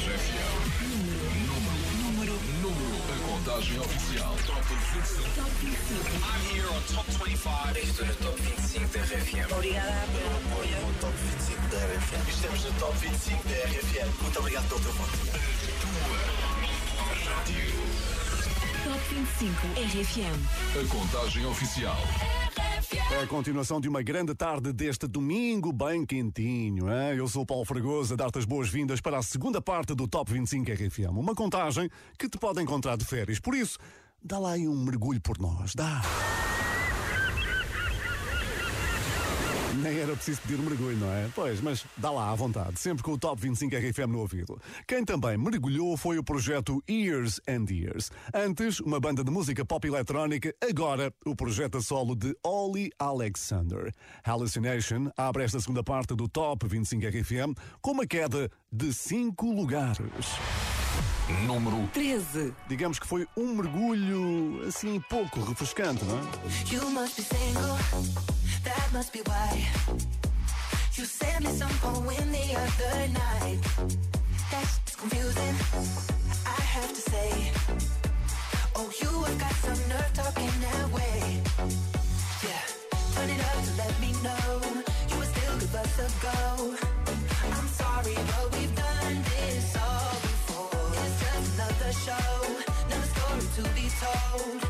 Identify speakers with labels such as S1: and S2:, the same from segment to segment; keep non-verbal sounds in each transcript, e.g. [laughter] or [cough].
S1: RFM. Número, número, número. A contagem oficial. Top 25.
S2: Top 25.
S3: I'm here on Top 25. Estou no Top 25 da RFM.
S2: Obrigada pelo apoio.
S3: No Top 25 da RFM. Estamos no Top 25 da RFM. Muito obrigado pelo teu voto.
S2: Top 25 RFM.
S1: A contagem oficial.
S4: É a continuação de uma grande tarde deste domingo bem quentinho. Hein? Eu sou o Paulo Fragoso a dar-te as boas-vindas para a segunda parte do Top 25 RFM. Uma contagem que te pode encontrar de férias. Por isso, dá lá aí um mergulho por nós. Dá. Nem era preciso pedir um mergulho, não é? Pois, mas dá lá à vontade, sempre com o Top 25 RFM no ouvido. Quem também mergulhou foi o projeto Years and Years. Antes, uma banda de música pop eletrónica, agora o projeto a solo de Ollie Alexander. Hallucination abre esta segunda parte do Top 25 RFM com uma queda de 5 lugares.
S1: Número
S2: 13.
S4: Digamos que foi um mergulho assim pouco refrescante, não é?
S5: You must be single, that must be why. You sent me some poem the other night. That's confusing, I have to say. Oh, you have got some nerve talking that way. Yeah, turn it up to let me know you were still give us a go. I'm sorry, but we've done this all before. It's just another show, another story to be told.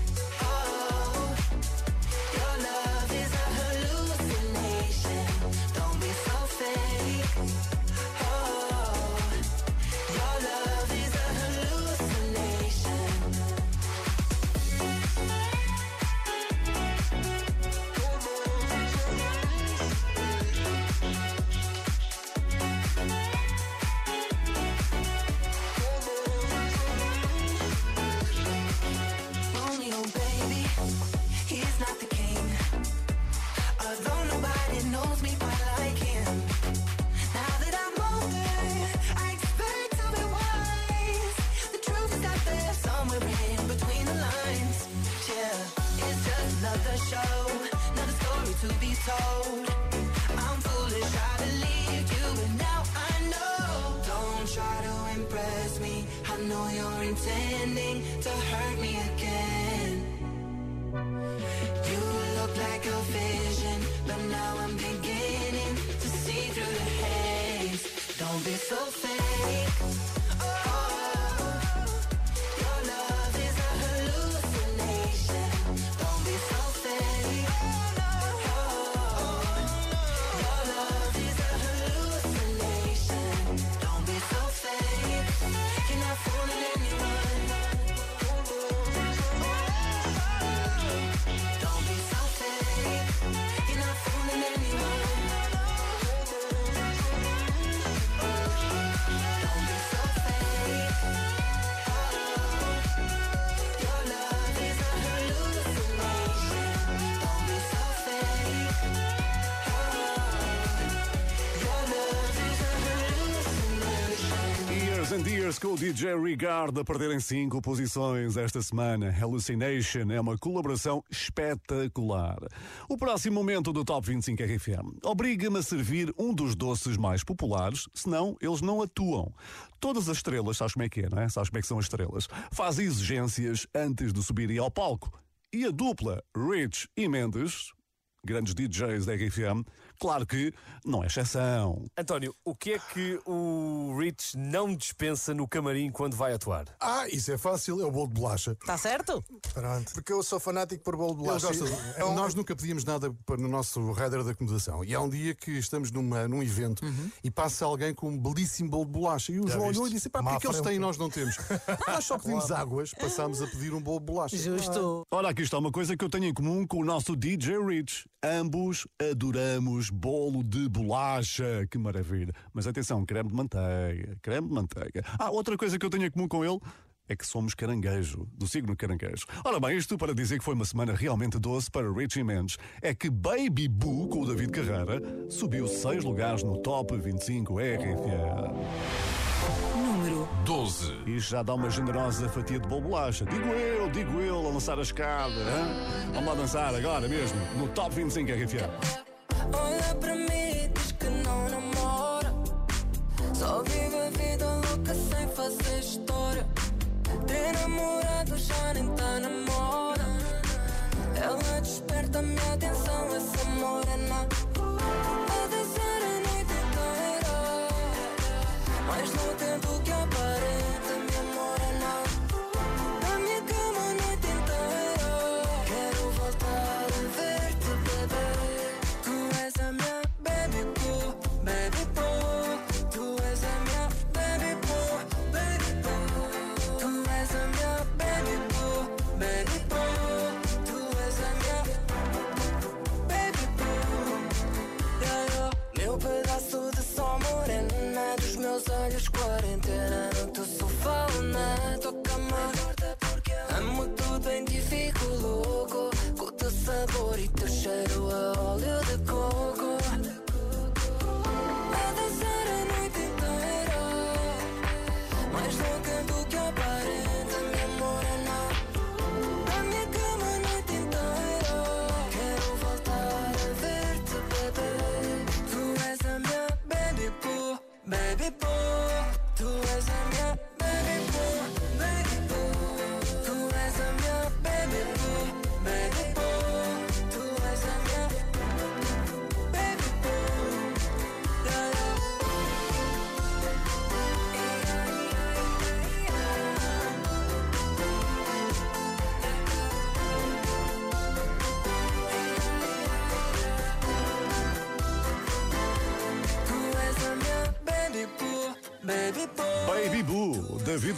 S5: I believed you, but now I know. Don't try to impress me. I know you're intending to hurt me again. You look like a vision, but now I'm beginning to see through the haze. Don't be so.
S4: Years and Years com o DJ Regard a perderem 5 posições esta semana. Hallucination é uma colaboração espetacular. O próximo momento do Top 25 RFM obriga-me a servir um dos doces mais populares, senão eles não atuam. Todas as estrelas, sabes como é que é, não é? Sabes como é que são as estrelas? Fazem exigências antes de subirem ao palco. E a dupla Rich e Mendes, grandes DJs da RFM, claro que não é exceção.
S6: António, o que é que o Rich não dispensa no camarim quando vai atuar?
S7: Ah, isso é fácil, é o bolo de bolacha.
S8: Está certo?
S7: Pronto.
S9: Porque eu sou fanático por bolo de bolacha. É um-
S7: Nós nunca pedimos nada para- no nosso header da acomodação. E há um dia que estamos numa, num evento e passa alguém com um belíssimo bolo de bolacha. E o
S9: Já
S7: João olhou e disse: pá,
S9: Má
S7: porquê que eles têm e nós não temos? [laughs] nós só pedimos águas, passámos a pedir um bolo de bolacha.
S8: Justo.
S4: Ora, aqui está uma coisa que eu tenho em comum com o nosso DJ Rich. Ambos adoramos bolo de bolacha. Que maravilha. Mas atenção, creme de manteiga. Creme de manteiga. Ah, outra coisa que eu tenho em comum com ele é que somos caranguejo, do signo caranguejo. Ora bem, isto para dizer que foi uma semana realmente doce para Richie Mendes, é que Baby Boo, com o David Carreira, subiu seis lugares no Top 25 RFA.
S2: Número
S1: 12.
S4: E já dá uma generosa fatia de bolacha. Digo eu, digo eu, a lançar a escada. hã? Vamos lá dançar agora mesmo, no Top 25 RFA.
S9: Olha pra mim,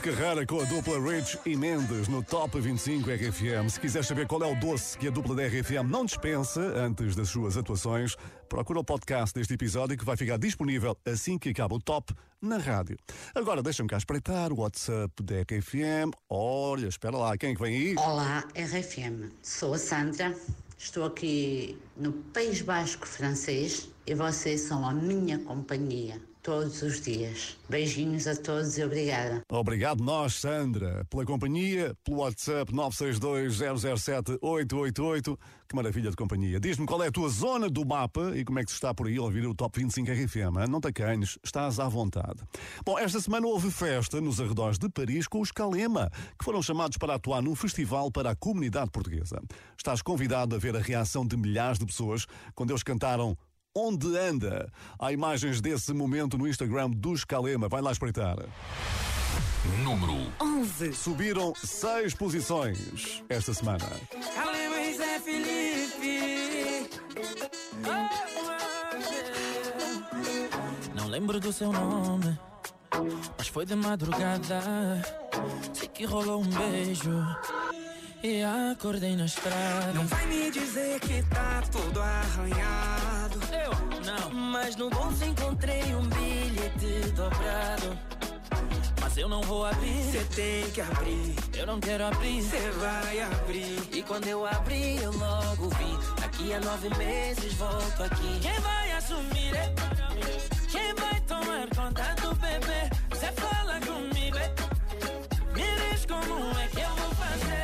S4: Carrara com a dupla Rich e Mendes no Top 25 RFM. Se quiser saber qual é o doce que a dupla da RFM não dispensa antes das suas atuações, procura o podcast deste episódio que vai ficar disponível assim que acaba o top na rádio. Agora deixa-me cá espreitar o WhatsApp da RFM. Olha, espera lá, quem é que vem aí?
S8: Olá, RFM. Sou a Sandra. Estou aqui no País Basco francês e vocês são a minha companhia todos os dias. Beijinhos a todos e obrigada.
S4: Obrigado nós, Sandra, pela companhia, pelo WhatsApp 962-007-888. Que maravilha de companhia. Diz-me qual é a tua zona do mapa e como é que se está por aí a ouvir o Top 25 RFM. Não te acanhes, estás à vontade. Bom, esta semana houve festa nos arredores de Paris com os Calema, que foram chamados para atuar num festival para a comunidade portuguesa. Estás convidado a ver a reação de milhares de pessoas quando eles cantaram Onde anda? Há imagens desse momento no Instagram dos Calema. Vai lá espreitar.
S1: Número
S2: 11.
S4: Subiram seis posições esta semana.
S9: Luiz é Felipe
S10: Não lembro do seu nome, mas foi de madrugada. Sei que rolou um beijo e acordei na estrada.
S9: Não vai me dizer que tá tudo arranhado Mas no bolso encontrei um bilhete dobrado
S10: mas eu não vou abrir.
S9: Cê tem que abrir,
S10: Eu não quero abrir.
S9: cê vai abrir E quando eu abri eu logo vi Daqui a nove meses volto aqui
S10: Quem vai assumir? é? Quem vai tomar conta do bebê? Você fala comigo, é? Me diz como é que eu vou fazer?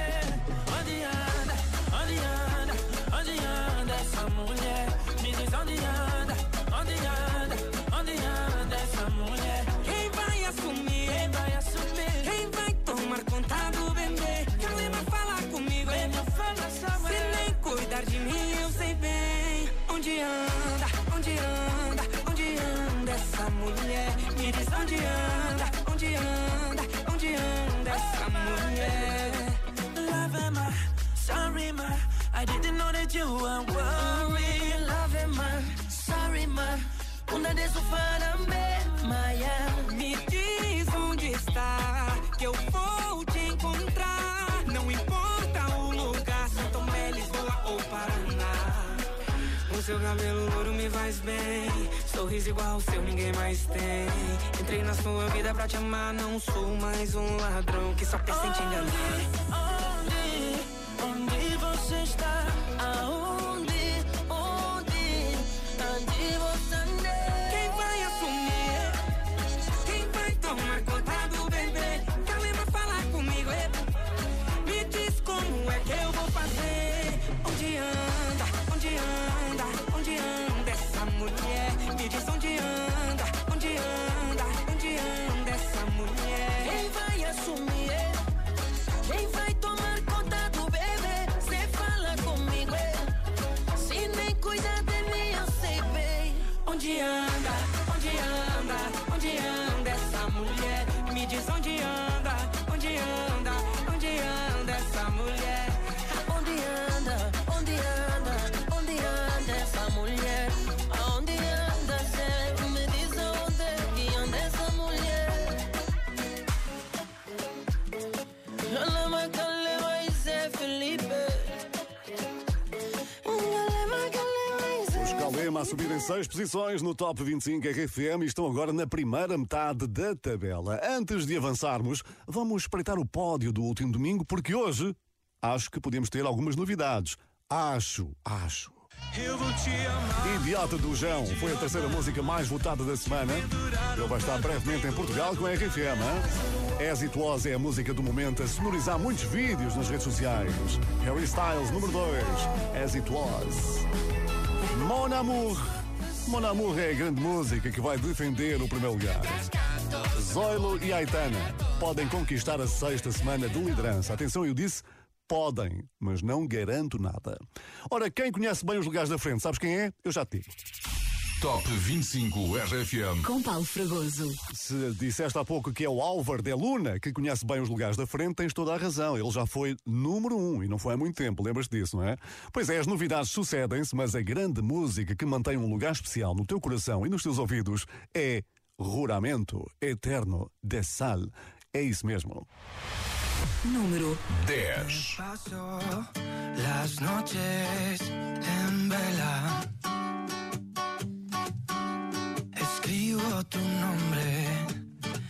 S10: I didn't know that you were worried.
S9: Love é man, sorry man Bunda de sofá também, Maia Me diz onde está Que eu vou te encontrar Não importa o lugar São Tomé, Lisboa ou Paraná
S5: O seu cabelo louro me faz bem. Sorriso igual o seu, ninguém mais tem. Entrei na sua vida pra te amar. Não sou mais um ladrão que só pensa em te enganar. Onde, onde você está? Aonde, onde, onde você
S4: A subir em seis posições no Top 25 RFM e estão agora na primeira metade da tabela. Antes de avançarmos, vamos espreitar o pódio do último domingo, porque hoje acho que podemos ter algumas novidades. Acho, acho. Idiota do João foi a terceira música mais votada da semana. Ele vai estar brevemente em Portugal com a RFM. Was é a música do momento a sonorizar muitos vídeos nas redes sociais. Harry Styles, número 2. As It Was. Mon Amour. Mon Amour é a grande música que vai defender o primeiro lugar. Zoilo e Aitana podem conquistar a sexta semana de liderança. Atenção, eu disse podem, mas não garanto nada. Ora, quem conhece bem os lugares da frente, sabes quem é? Eu já te digo.
S1: Top 25 RFM.
S2: Com Paulo Fragoso.
S4: Se disseste há pouco que é o Álvaro de Luna que conhece bem os lugares da frente, tens toda a razão. Ele já foi número um e não foi há muito tempo, lembras-te disso, não é? Pois é, as novidades sucedem-se, mas a grande música que mantém um lugar especial no teu coração e nos teus ouvidos é Ruramento Eterno de Sal. É isso mesmo.
S2: Número
S1: 10.
S5: Paso las noches en vela. Tu nombre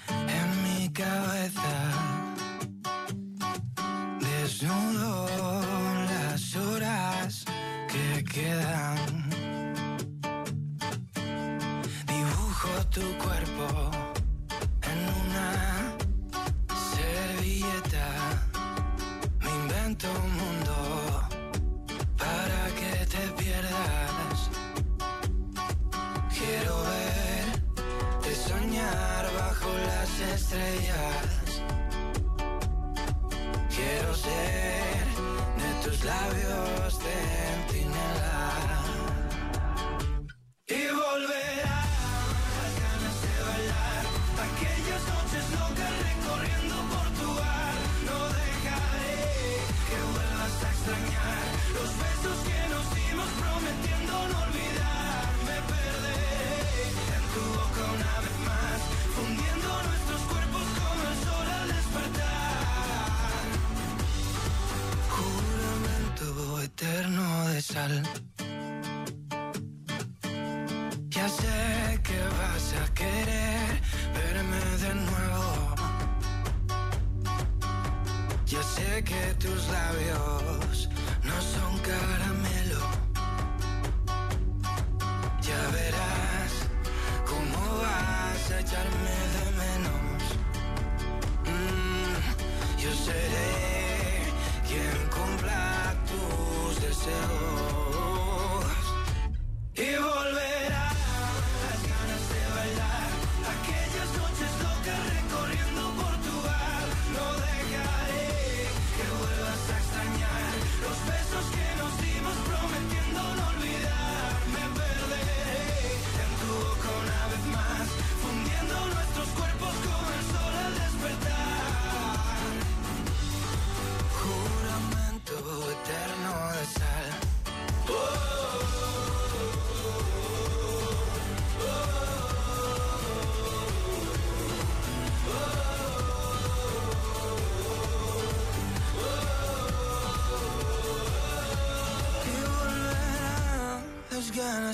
S5: en mi cabeza. Desnudo las horas que quedan. Dibujo tu cuerpo en una servilleta. Me invento un mundo estrellas. Quiero ser de tus labios centinela. Y volverá las ganas de bailar aquellas noches locas recorriendo Portugal. No dejaré que vuelvas a extrañar los besos que nos dimos prometiendo no olvidar. Me perderé en tu boca una vez más, fundiendo nuestros Ya sé que vas a querer verme de nuevo. Ya sé que tus labios no son caramelo.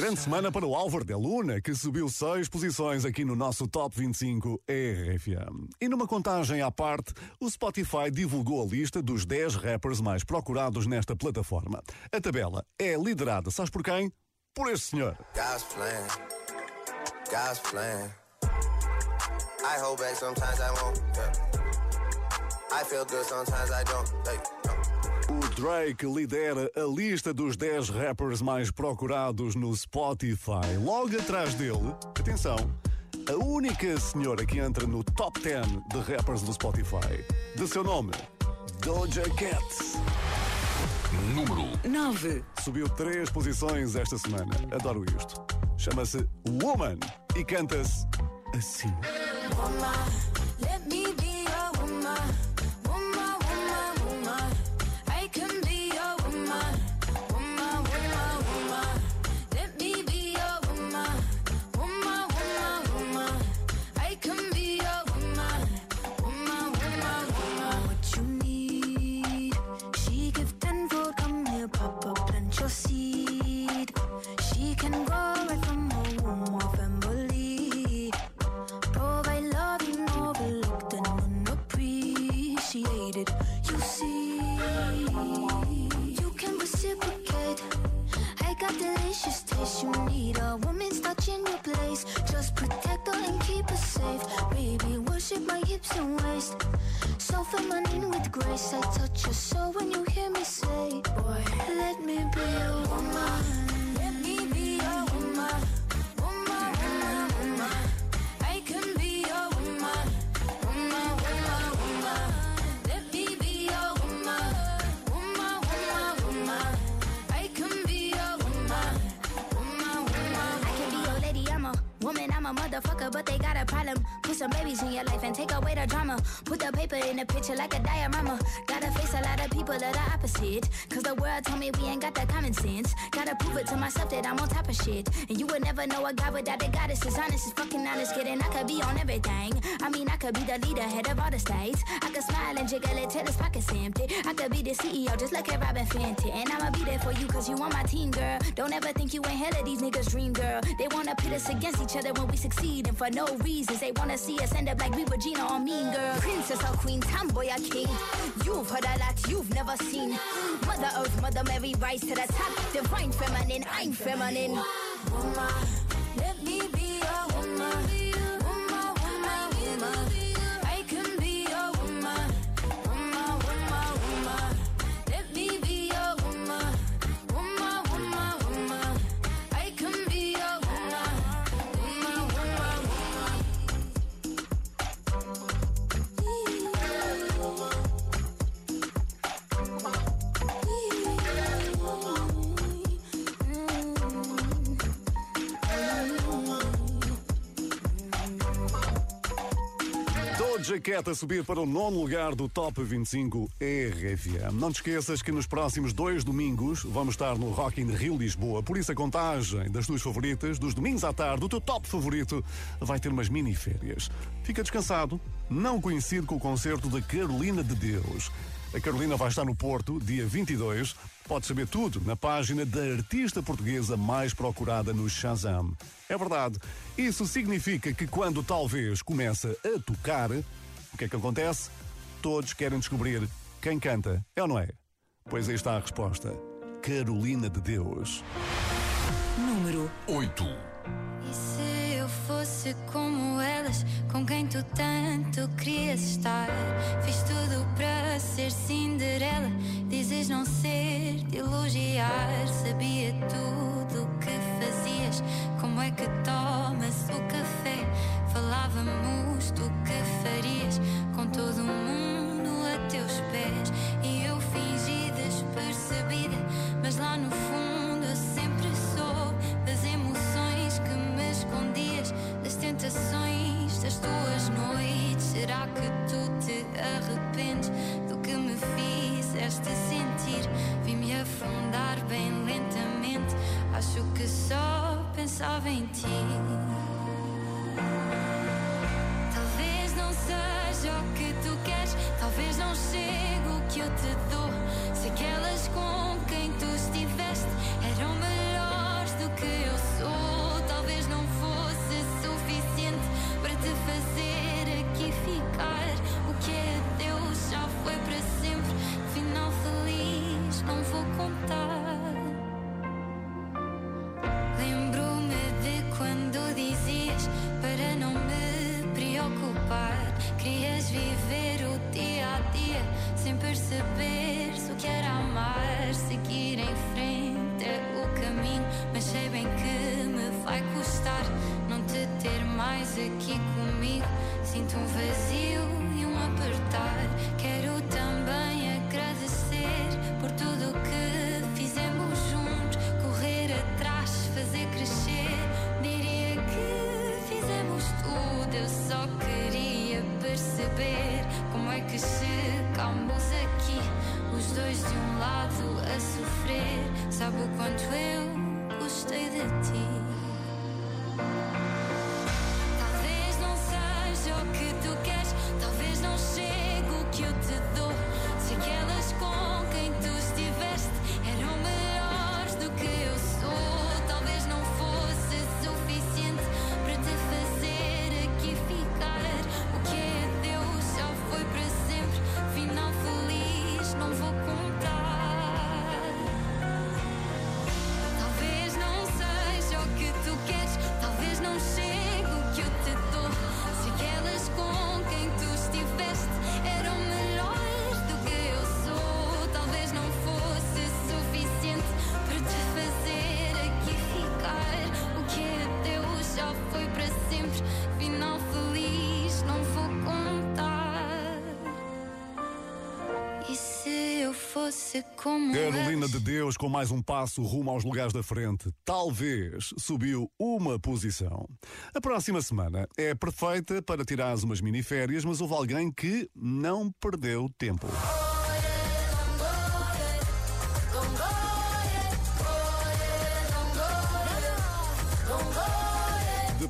S4: Grande semana para o Álvaro de Luna, que subiu seis posições aqui no nosso Top 25 RFM. E numa contagem à parte, o Spotify divulgou a lista dos 10 rappers mais procurados nesta plataforma. A tabela é liderada, sabes por quem? Por este senhor.
S11: God's plan. God's plan. I hold back sometimes I won't. Yeah. I feel good sometimes I don't. No.
S4: O Drake lidera a lista dos 10 rappers mais procurados no Spotify. Logo atrás dele, atenção, a única senhora que entra no top 10 de rappers do Spotify. De seu nome, Doja Cat.
S1: Número
S2: 9.
S4: Subiu três posições esta semana. Adoro isto. Chama-se Woman e canta-se assim.
S12: Let me
S13: cosita. Picture like a diorama. Gotta face a lot of people that are opposite. Cause the world told me we ain't got that common sense. Gotta prove it to myself that I'm on top of shit. And you would never know a guy without a goddess. Is honest, is fucking honest, kidding. I could be on everything. I mean, I could be the leader, head of all the states. And jiggle it till his pockets empty. I could be the CEO, just like a Robin Fenty. And I'ma be there for you, cause you on my team, girl. Don't ever think you ain't hell of these niggas' dream, girl. They wanna pit us against each other when we succeed, and for no reasons. They wanna see us end up like we Regina or Mean Girl. Princess or Queen, tomboy or king. You've heard a lot you've never seen. Mother Earth, Mother Mary, rise to the top. Divine feminine, I'm feminine.
S12: woman.
S4: Doja Cat a subir para o nono lugar do Top 25 RFM. Não te esqueças que nos próximos dois domingos vamos estar no Rock in Rio Lisboa. Por isso a contagem das tuas favoritas, dos domingos à tarde, o teu top favorito, vai ter umas mini férias. Fica descansado, não coincide com o concerto da Carolina de Deus. A Carolina vai estar no Porto, dia 22. Pode saber tudo na página da artista portuguesa mais procurada no Shazam. É verdade. Isso significa que quando talvez começa a tocar, que é que acontece? Todos querem descobrir quem canta. É ou não é? Pois aí está a resposta. Carolina de Deus.
S2: Número
S1: 8.
S12: E se eu fosse como elas, com quem tu tanto querias estar? Fiz tudo para ser Cinderela, dizes não ser de elogiar.
S14: Sabia tudo o que fazias. Como é que tomas o café? Falávamos do que farias com todo mundo a teus pés. E eu fingi despercebida, mas lá no fundo eu sempre soube das emoções que me escondias, das tentações das tuas noites. Será que tu te arrependes do que me fizeste sentir? Vi-me afundar bem lentamente. Acho que só pensava em ti. De Deus com
S4: mais um passo rumo aos lugares da frente. Talvez subiu uma posição. A próxima semana é perfeita para tirares umas miniférias, mas houve alguém que não perdeu tempo.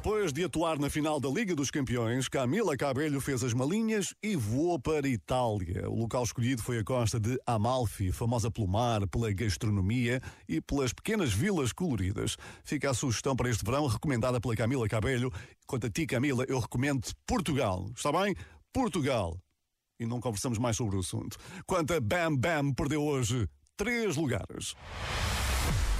S4: Depois de atuar na final da Liga dos Campeões, Camila Cabelho fez as malinhas e voou para Itália. O local escolhido foi a costa de Amalfi, famosa pelo mar, pela gastronomia e pelas pequenas vilas coloridas. Fica a sugestão para este verão, recomendada pela Camila Cabelho. Quanto a ti, Camila, eu recomendo Portugal. Está bem? Portugal. E não conversamos mais sobre o assunto. Quanto a Bam Bam, perdeu hoje três lugares.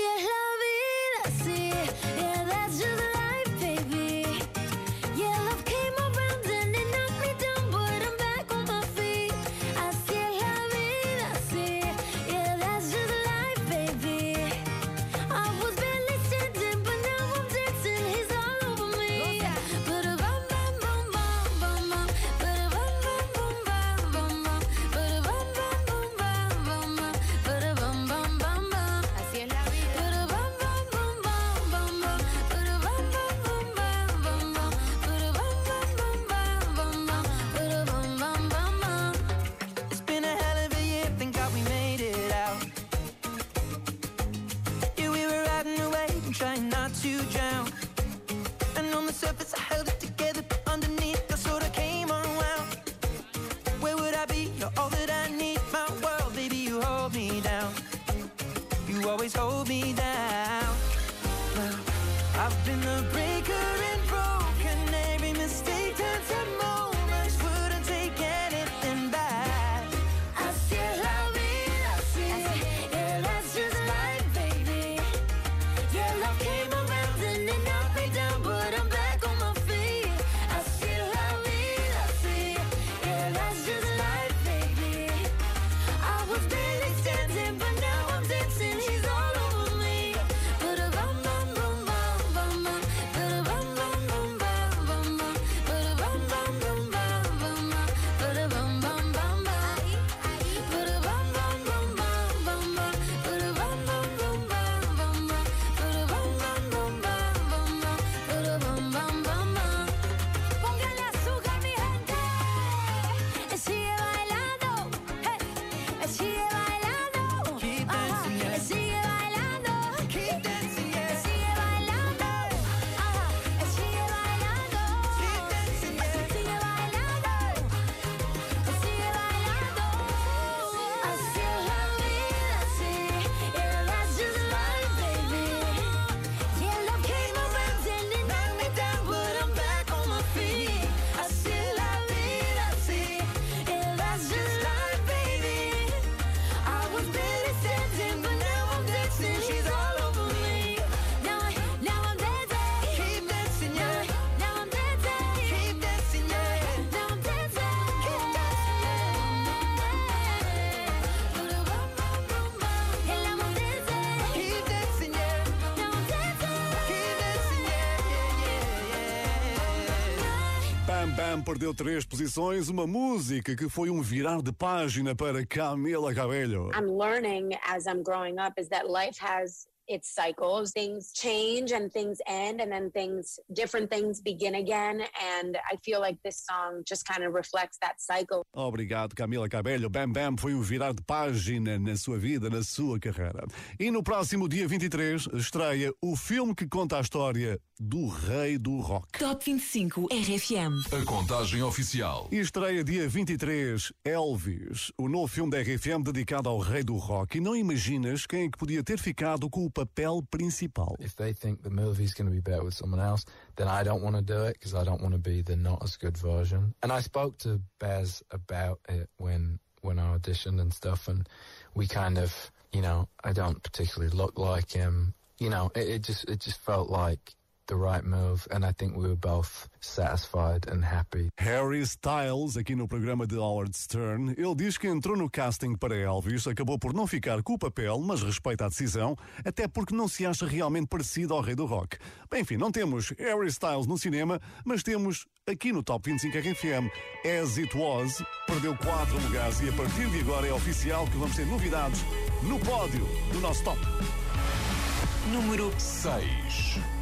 S13: Es la vida, sí, yeah, that's just life, came
S4: Perdeu três posições, uma música que foi um virar de página para Camila Cabello.
S15: I'm learning as I'm growing up is that life has its cycles. Things change and things end, and then things, different things begin again. And I feel like this song just kind of reflects that cycle.
S4: Obrigado, Camila Cabello. Bam Bam foi um virar de página na sua vida, na sua carreira. E no próximo dia 23 estreia o filme que conta a história do rei do rock.
S2: Top 25 RFM.
S1: A contagem oficial.
S4: E estreia dia 23 Elvis, o novo filme da RFM dedicado ao rei do rock. E não imaginas quem é que podia ter ficado com o papel principal.
S16: If they think the movie's going to be better with someone else, then I don't want to do it because I don't want to be the not as good version. And I spoke to Baz about it when when I auditioned and stuff, and we kind of, you know, I don't particularly look like him. You know, it, it just it just felt like the right move, and I think we were both satisfied and happy.
S4: Harry Styles, aqui no programa de Howard Stern, ele diz que entrou no casting para Elvis, acabou por não ficar com o papel, mas respeita a decisão, até porque não se acha realmente parecido ao rei do rock. Bem, enfim, não temos Harry Styles no cinema, mas temos aqui no Top 25 RFM As It Was, perdeu quatro lugares e a partir de agora é oficial que vamos ter novidades no pódio do nosso top.
S2: Número
S1: 6.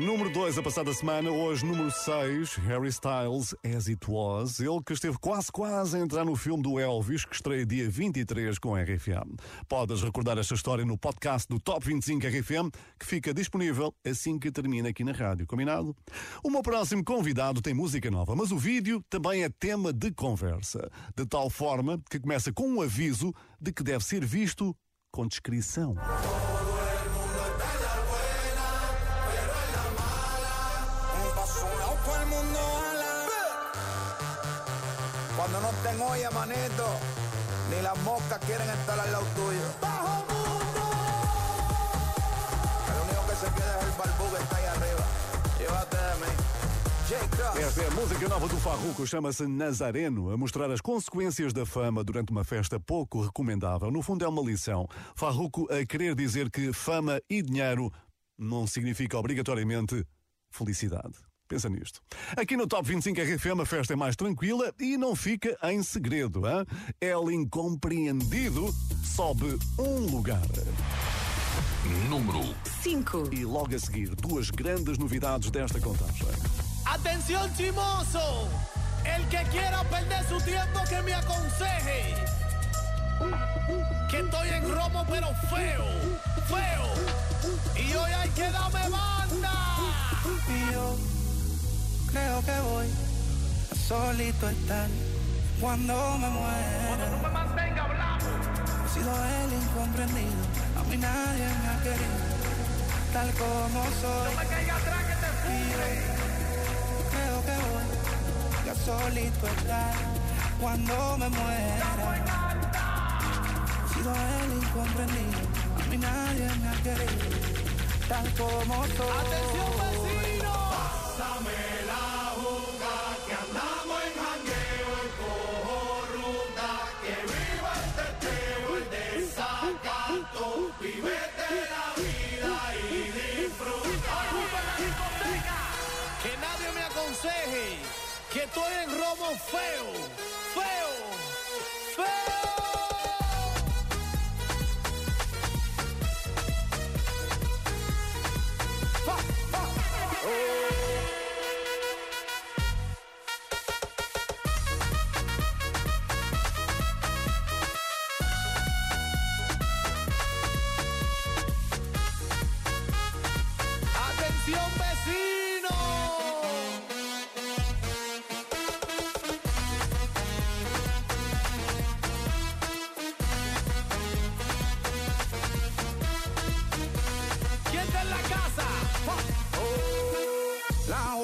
S4: número 2 a passada semana, hoje número 6, Harry Styles, As It Was. Ele que esteve quase quase a entrar no filme do Elvis, que estreia dia 23 com a RFM. Podes recordar esta história no podcast do Top 25 RFM, que fica disponível assim que termina aqui na rádio, combinado? O meu próximo convidado tem música nova, mas o vídeo também é tema de conversa. De tal forma que começa com um aviso de que deve ser visto com descrição.
S17: Manito, ni las moscas quieren estar al lado tuyo. ¡Bajo mundo! El único que se queda es el barbú que está ahí arriba. Llévate de mí.
S4: Esta é a música nova do Farruko, chama-se Nazareno, a mostrar as consequências da fama durante uma festa pouco recomendável. No fundo é uma lição. Farruko a querer dizer que fama e dinheiro não significa obrigatoriamente felicidade. Pensa nisto. Aqui no Top 25 RFM a festa é mais tranquila e não fica em segredo. Hein? El Incompreendido sobe um lugar.
S1: Número
S2: 5.
S4: E logo a seguir, duas grandes novidades desta contagem.
S18: Atención chimoso, el que quiera perder su tiempo que me aconseje. Que estoy en romo pero feo, feo. Y hoy hay que darme banda.
S19: Creo que voy a solito estar cuando me muera.
S18: Cuando no me mantenga hablando.
S19: He sido el incomprendido, a mí nadie me ha querido, tal como soy.
S18: No me caiga atrás que te
S19: yo creo que voy a solito estar cuando me muera. He sido el incomprendido, a mí nadie me ha querido, tal como soy.
S18: Atención
S9: en
S18: romo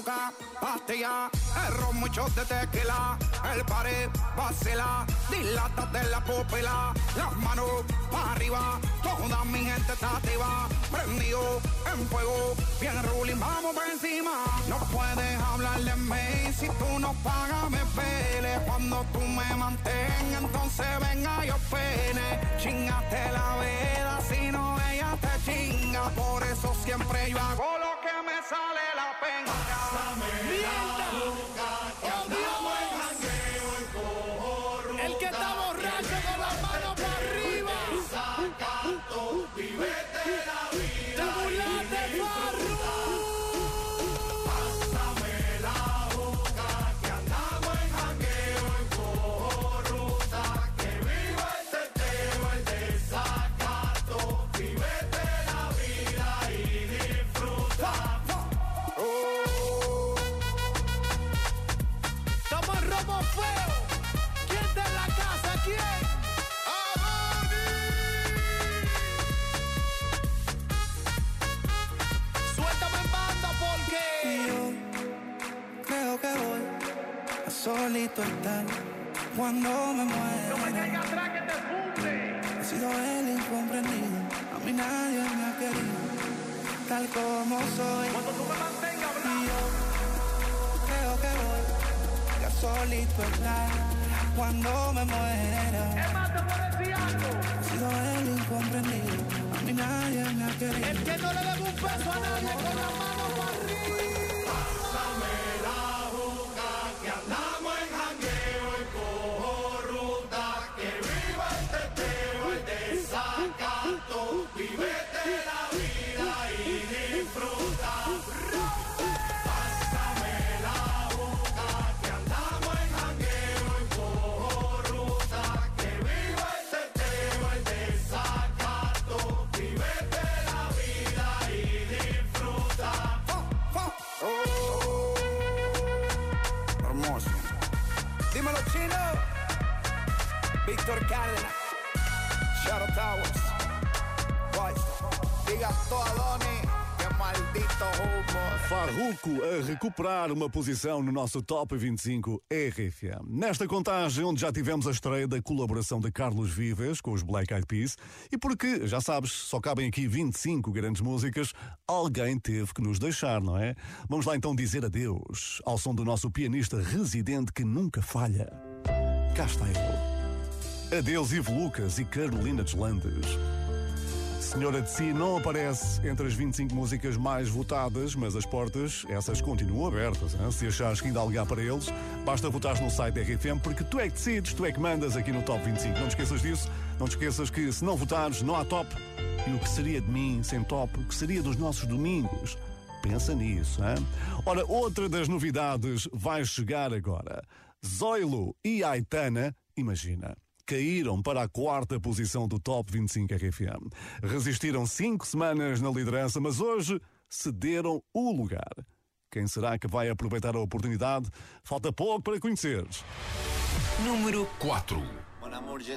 S17: Pastilla, el de tequila, el pared, vacila, dilata de la pupila, las manos para arriba, toda mi gente está activa, prendido en fuego, bien ruling, vamos por encima, no puedes hablar de mí, si tú no pagas me pele, cuando tú me mantengas, entonces venga yo pene, chingate la veda, si no ella te chinga, por eso siempre yo hago lo que me sale la pena.
S18: El
S19: solito estar cuando me muera.
S18: No me caiga atrás que te funde.
S19: He sido el incomprendido, a mí nadie me ha querido, tal como soy.
S18: Cuando tú me mantengas
S19: Y yo creo que voy a solito estar cuando me muera.
S18: Es más, te puedo decir algo.
S19: He sido el incomprendido, a mí nadie me ha querido.
S18: El que no le debe un peso a nadie con la mano para arriba.
S17: A
S4: recuperar uma posição no nosso Top 25 RFM. Nesta contagem, onde já tivemos a estreia da colaboração de Carlos Vives com os Black Eyed Peas, e porque, já sabes, só cabem aqui 25 grandes músicas, alguém teve que nos deixar, não é? Vamos lá então dizer adeus ao som do nosso pianista residente que nunca falha. Cá está ele. Adeus Ivo Lucas e Carolina Deslandes. Senhora de Si não aparece entre as 25 músicas mais votadas, mas as portas, essas continuam abertas. hein? Se achares que ainda há lugar para eles, basta votar no site da RFM, porque tu é que decides, tu é que mandas aqui no Top 25. Não te esqueças disso, não te esqueças que se não votares, não há top. E o que seria de mim sem top? O que seria dos nossos domingos? Pensa nisso, hein? Ora, outra das novidades vai chegar agora. Zoilo e Aitana, imagina caíram para a quarta posição do Top 25 RFM. Resistiram cinco semanas na liderança, mas hoje cederam o lugar. Quem será que vai aproveitar a oportunidade? Falta pouco para conheceres.
S2: Número
S1: 4.
S20: Mon amour, je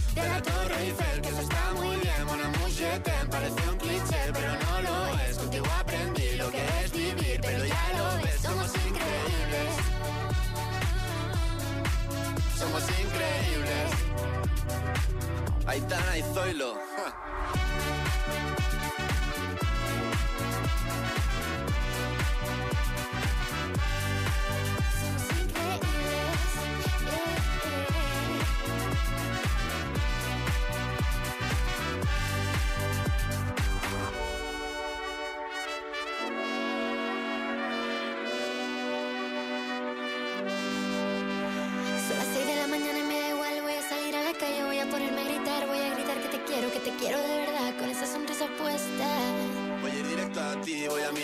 S20: De la Torre Eiffel, que eso está muy bien, je t'aime, parece un cliché, pero no lo es. Contigo aprendí lo que es vivir, pero ya lo ves, somos increíbles. Somos increíbles. Aitana y Zoilo.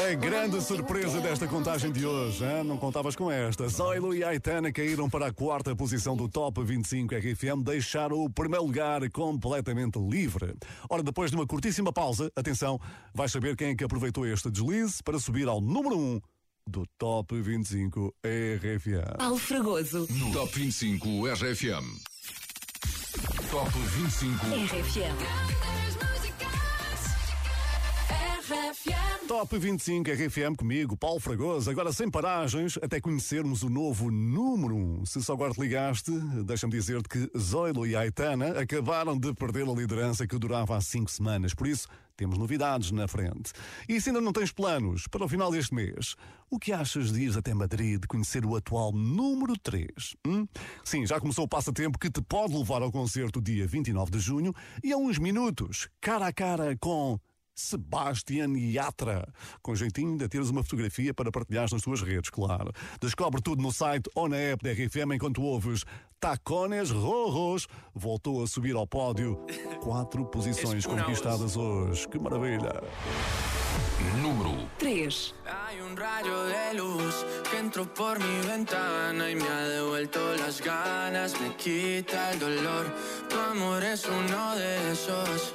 S4: A grande surpresa desta contagem de hoje, hein? não contavas com esta. Zoilo e Aitana caíram para a quarta posição do Top 25 RFM, deixaram o primeiro lugar completamente livre. Ora, depois de uma curtíssima pausa, atenção, vais saber quem é que aproveitou este deslize para subir ao número 1 do Top 25 RFM.
S2: Paulo Fragoso.
S1: No Top 25 RFM. Top 25.
S2: RFM.
S4: Top Top 25 RFM comigo, Paulo Fragoso, agora sem paragens, até conhecermos o novo número 1. Se só agora te ligaste, deixa-me dizer-te que Zoilo e Aitana acabaram de perder a liderança que durava há 5 semanas, por isso temos novidades na frente. E se ainda não tens planos para o final deste mês, o que achas de ir até Madrid conhecer o atual número 3? Hum? Sim, já começou o passatempo que te pode levar ao concerto dia 29 de junho e a uns minutos, cara a cara com Sebastian Yatra. Com jeitinho de teres uma fotografia para partilhar nas tuas redes, claro. Descobre tudo no site ou na app da RFM enquanto ouves Tacones Rojos. Voltou a subir ao pódio. Quatro posições conquistadas hoje. Que maravilha!
S1: Número
S2: 3.
S21: Hay un rayo de luz que entró por mi ventana y me ha devuelto las ganas, me quita el dolor. Tu amor es uno de esos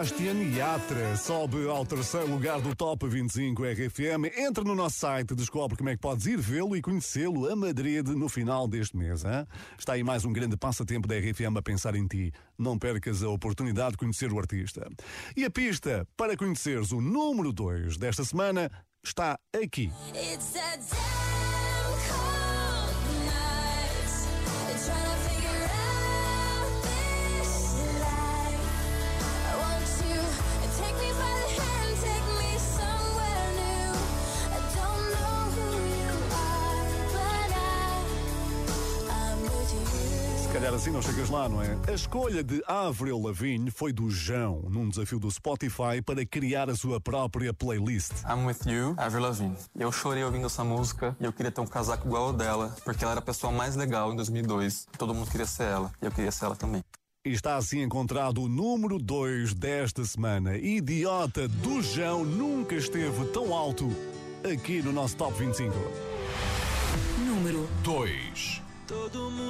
S4: Sebastian Yatra sobe ao terceiro lugar do Top 25 RFM. Entra no nosso site, descobre como é que podes ir vê-lo e conhecê-lo a Madrid no final deste mês. Hein? Está aí mais um grande passatempo da RFM a pensar em ti. Não percas a oportunidade de conhecer o artista. E a pista para conheceres o número 2 desta semana está aqui.
S14: It's a damn
S4: calhar assim não chegas lá, não é? A escolha de Avril Lavigne foi do João, num desafio do Spotify para criar a sua própria playlist.
S22: I'm with you, Avril Lavigne. Eu chorei ouvindo essa música e eu queria ter um casaco igual ao dela, porque ela era a pessoa mais legal em 2002. Todo mundo queria ser ela e eu queria ser ela também.
S4: E está assim encontrado o número 2 desta semana. Idiota do João nunca esteve tão alto aqui no nosso Top 25.
S2: Número
S1: 2.
S23: Todo mundo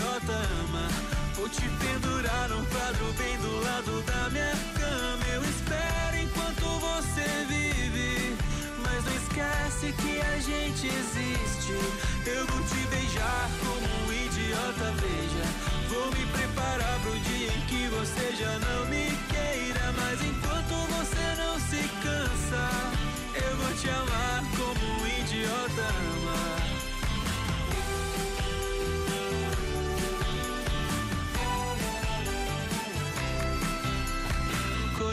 S23: idiota ama. Vou te pendurar num quadro bem do lado da minha cama. Eu espero enquanto você vive. Mas não esquece que a gente existe. Eu vou te beijar como um idiota, veja. Vou me preparar pro dia em que você já não me queira. Mas enquanto você não se cansa, eu vou te amar como um idiota ama.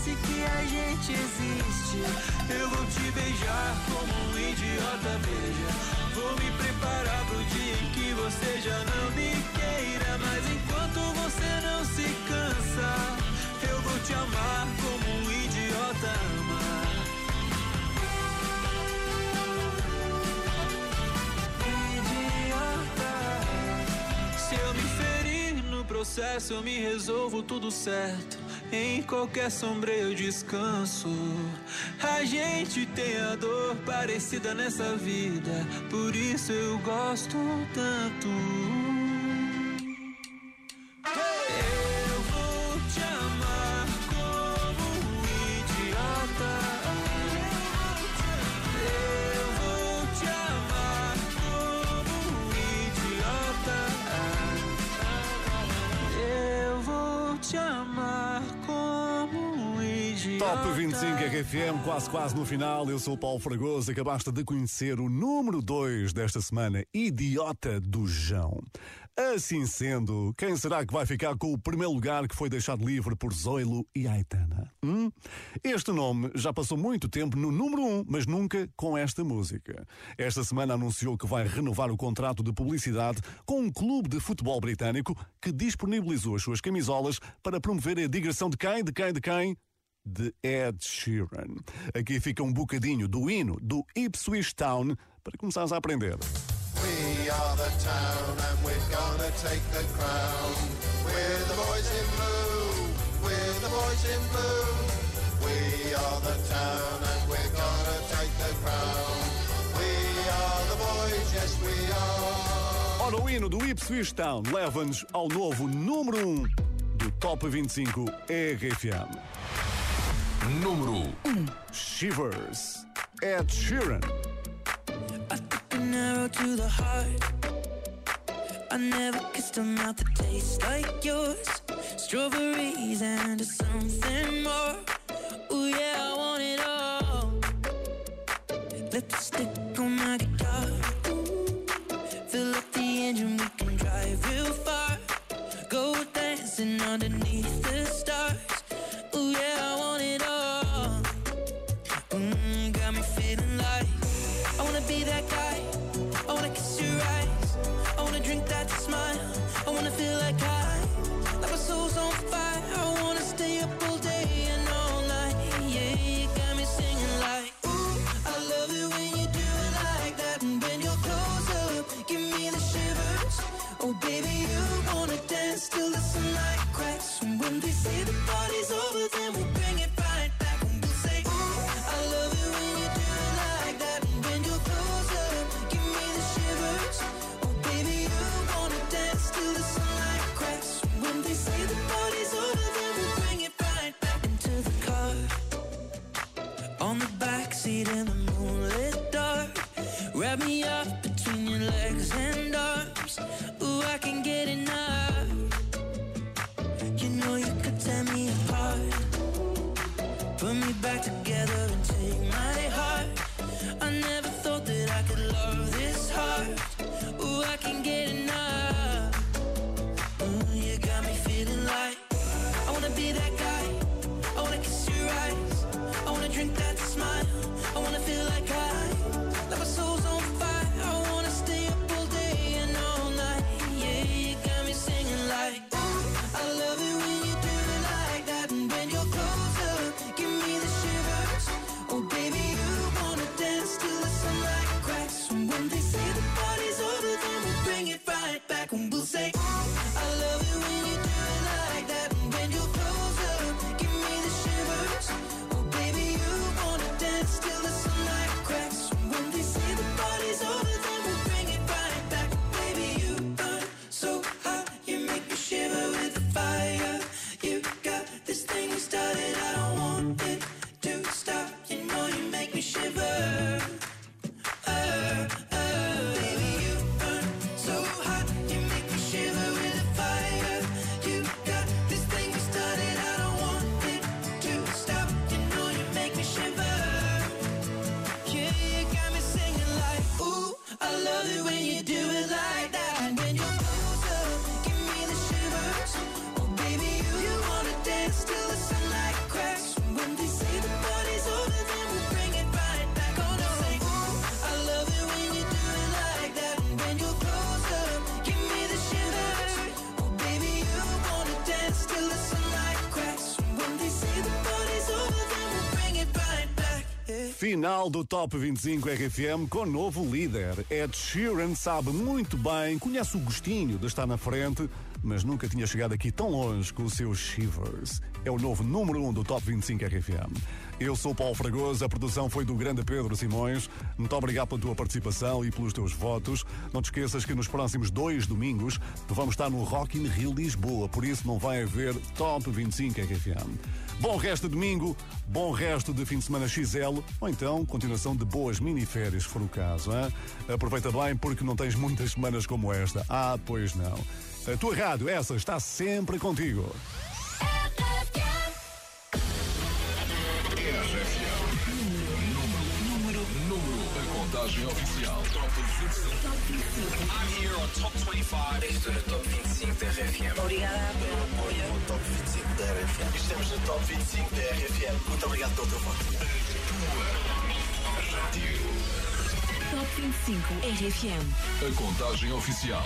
S23: Esquece que a gente existe. Eu vou te beijar como um idiota, beija. Vou me preparar pro dia em que você já não me queira. Mas enquanto você não se cansa, eu vou te amar como um idiota ama. idiota. Se eu me ferir no processo, eu me resolvo tudo certo. Em qualquer sombra eu descanso. A gente tem a dor parecida nessa vida, por isso eu gosto tanto.
S4: RFM, quase quase no final. Eu sou o Paulo Fragoso. Acabaste de conhecer o número 2 desta semana, Idiota do Jão. Assim sendo, quem será que vai ficar com o primeiro lugar que foi deixado livre por Zoilo e Aitana? Hum? Este nome já passou muito tempo no número 1, um, mas nunca com esta música. Esta semana anunciou que vai renovar o contrato de publicidade com um clube de futebol britânico que disponibilizou as suas camisolas para promover a digressão de quem? De quem? De quem? De Ed Sheeran. Aqui fica um bocadinho do hino do Ipswich Town para começares a aprender.
S24: We are the town and we're gonna take the crown. We're the boys in blue, we're the boys in blue. We are the town and we're gonna take the crown. We are the boys, yes we are.
S4: Ora, o hino do Ipswich Town leva-nos ao novo número 1 um do Top 25 RFM.
S1: Número
S4: 1 Shivers, Ed Sheeran.
S9: an arrow to the heart. I never kissed a mouth that tastes like yours. Strawberries and something more. Ooh, yeah, I want it all. Lipstick on my guitar. Fill up the engine, we can drive real far. Go dancing underneath see the body
S4: Final do Top 25 RFM com novo líder. Ed Sheeran sabe muito bem, conhece o gostinho de estar na frente, mas nunca tinha chegado aqui tão longe com o seu Shivers. É o novo número 1 um do Top 25 RFM. Eu sou Paulo Fragoso, a produção foi do grande Pedro Simões. Muito obrigado pela tua participação e pelos teus votos. Não te esqueças que nos próximos dois domingos vamos estar no Rock in Rio Lisboa, por isso não vai haver Top 25 RFM. Bom resto de domingo, bom resto de fim de semana XL, ou então continuação de boas miniférias, se for o caso. Hein? Aproveita bem porque não tens muitas semanas como esta. Ah, pois não. A tua rádio, essa, está sempre contigo.
S1: A contagem oficial. Top 25.
S3: I'm here on Top 25. Estou no Top 25 da RFM. Obrigada pelo apoio. No Top 25 da RFM. Estamos no Top 25 da RFM. Muito obrigado pelo teu voto.
S1: Rádio.
S2: Top 25 RFM.
S1: A contagem oficial.